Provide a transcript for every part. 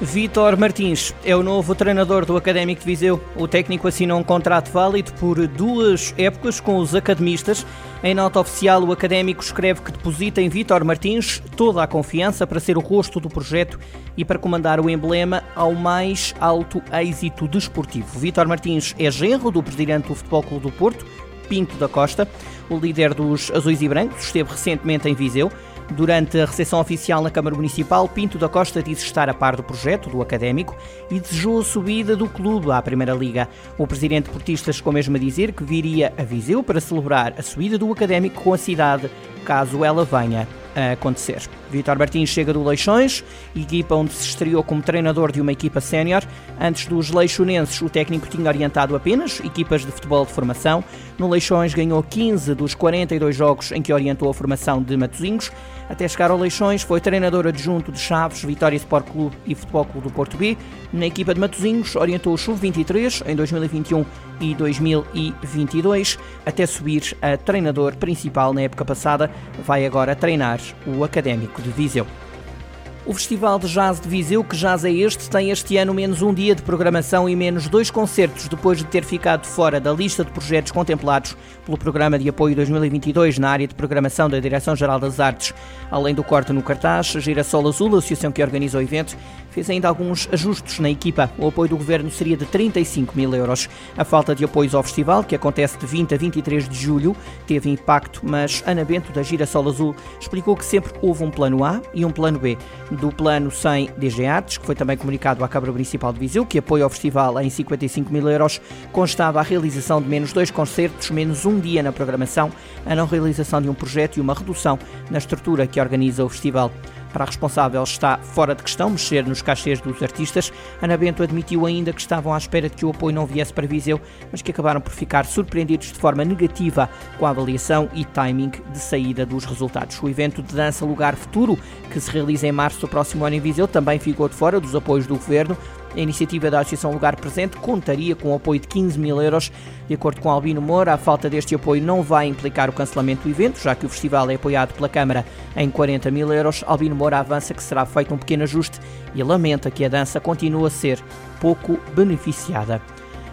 Vítor Martins é o novo treinador do Académico de Viseu. O técnico assinou um contrato válido por duas épocas com os academistas. Em nota oficial, o Académico escreve que deposita em Vítor Martins toda a confiança para ser o rosto do projeto e para comandar o emblema ao mais alto êxito desportivo. Vítor Martins é genro do presidente do Futebol Clube do Porto, Pinto da Costa. O líder dos Azuis e Brancos esteve recentemente em Viseu. Durante a recepção oficial na Câmara Municipal, Pinto da Costa disse estar a par do projeto do académico e desejou a subida do clube à Primeira Liga. O presidente portista chegou mesmo a dizer que viria a Viseu para celebrar a subida do académico com a cidade, caso ela venha a acontecer. Vitor Martins chega do Leixões, equipa onde se estreou como treinador de uma equipa sénior. Antes dos leixonenses, o técnico tinha orientado apenas equipas de futebol de formação. No Leixões ganhou 15 dos 42 jogos em que orientou a formação de Matosinhos. Até chegar ao Leixões, foi treinador adjunto de Chaves, Vitória Sport Clube e Futebol Clube do Porto B. Na equipa de Matosinhos, orientou o Sub-23 em 2021 e 2022, até subir a treinador principal na época passada. Vai agora treinar o Académico de Viseu. O Festival de Jazz de Viseu, que jazz é este, tem este ano menos um dia de programação e menos dois concertos, depois de ter ficado fora da lista de projetos contemplados pelo Programa de Apoio 2022 na área de programação da Direção-Geral das Artes. Além do corte no cartaz, Girassol Azul, a associação que organiza o evento, fez ainda alguns ajustes na equipa. O apoio do governo seria de 35 mil euros. A falta de apoios ao festival, que acontece de 20 a 23 de julho, teve impacto, mas Ana Bento, da Girassol Azul, explicou que sempre houve um plano A e um plano B. Do plano sem DG Artes, que foi também comunicado à Câmara Municipal de Viseu, que apoia o festival em 55 mil euros, constava a realização de menos dois concertos, menos um dia na programação, a não realização de um projeto e uma redução na estrutura que organiza o festival. Para a responsável está fora de questão mexer nos cachês dos artistas. Ana Bento admitiu ainda que estavam à espera de que o apoio não viesse para Viseu, mas que acabaram por ficar surpreendidos de forma negativa com a avaliação e timing de saída dos resultados. O evento de dança Lugar Futuro, que se realiza em março do próximo ano em Viseu, também ficou de fora dos apoios do governo. A iniciativa da Associação Lugar Presente contaria com o apoio de 15 mil euros. De acordo com Albino Moura, a falta deste apoio não vai implicar o cancelamento do evento, já que o festival é apoiado pela Câmara em 40 mil euros. Albino Moura avança que será feito um pequeno ajuste e lamenta que a dança continue a ser pouco beneficiada.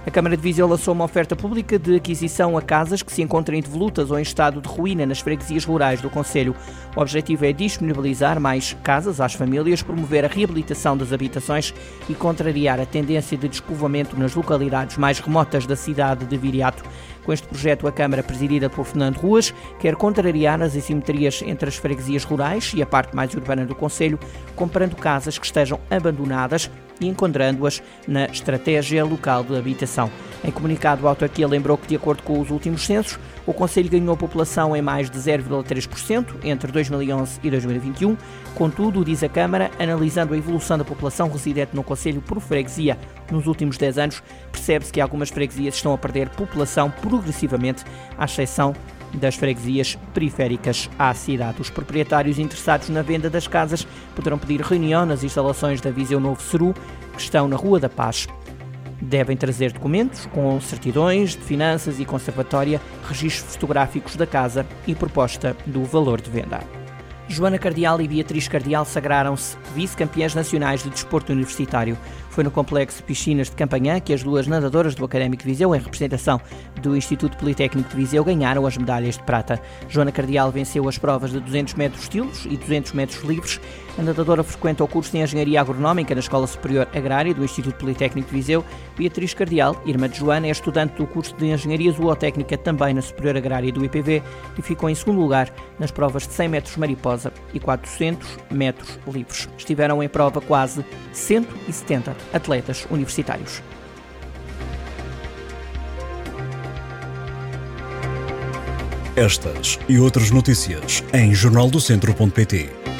A Câmara de Viseu lançou uma oferta pública de aquisição a casas que se encontrem devolutas ou em estado de ruína nas freguesias rurais do Conselho. O objetivo é disponibilizar mais casas às famílias, promover a reabilitação das habitações e contrariar a tendência de despovoamento nas localidades mais remotas da cidade de Viriato. Com este projeto, a Câmara, presidida por Fernando Ruas, quer contrariar as assimetrias entre as freguesias rurais e a parte mais urbana do Conselho, comprando casas que estejam abandonadas e encontrando-as na estratégia local de habitação. Em comunicado, a autarquia lembrou que, de acordo com os últimos censos, o Conselho ganhou população em mais de 0,3% entre 2011 e 2021. Contudo, diz a Câmara, analisando a evolução da população residente no Conselho por freguesia nos últimos 10 anos, percebe-se que algumas freguesias estão a perder população progressivamente, à exceção das freguesias periféricas à cidade. Os proprietários interessados na venda das casas poderão pedir reunião nas instalações da Viseu Novo Ceru, que estão na Rua da Paz. Devem trazer documentos com certidões de finanças e conservatória, registros fotográficos da casa e proposta do valor de venda. Joana Cardial e Beatriz Cardial sagraram-se vice-campeãs nacionais de desporto universitário. Foi no complexo Piscinas de Campanhã que as duas nadadoras do Académico de Viseu, em representação do Instituto Politécnico de Viseu, ganharam as medalhas de prata. Joana Cardial venceu as provas de 200 metros estilos e 200 metros livres. A nadadora frequenta o curso de Engenharia Agronómica na Escola Superior Agrária do Instituto Politécnico de Viseu. Beatriz Cardial, irmã de Joana, é estudante do curso de Engenharia Zootécnica também na Superior Agrária do IPV e ficou em segundo lugar nas provas de 100 metros mariposa e 400 metros livres. Estiveram em prova quase 170 atletas universitários. Estas e outras notícias em jornaldocentro.pt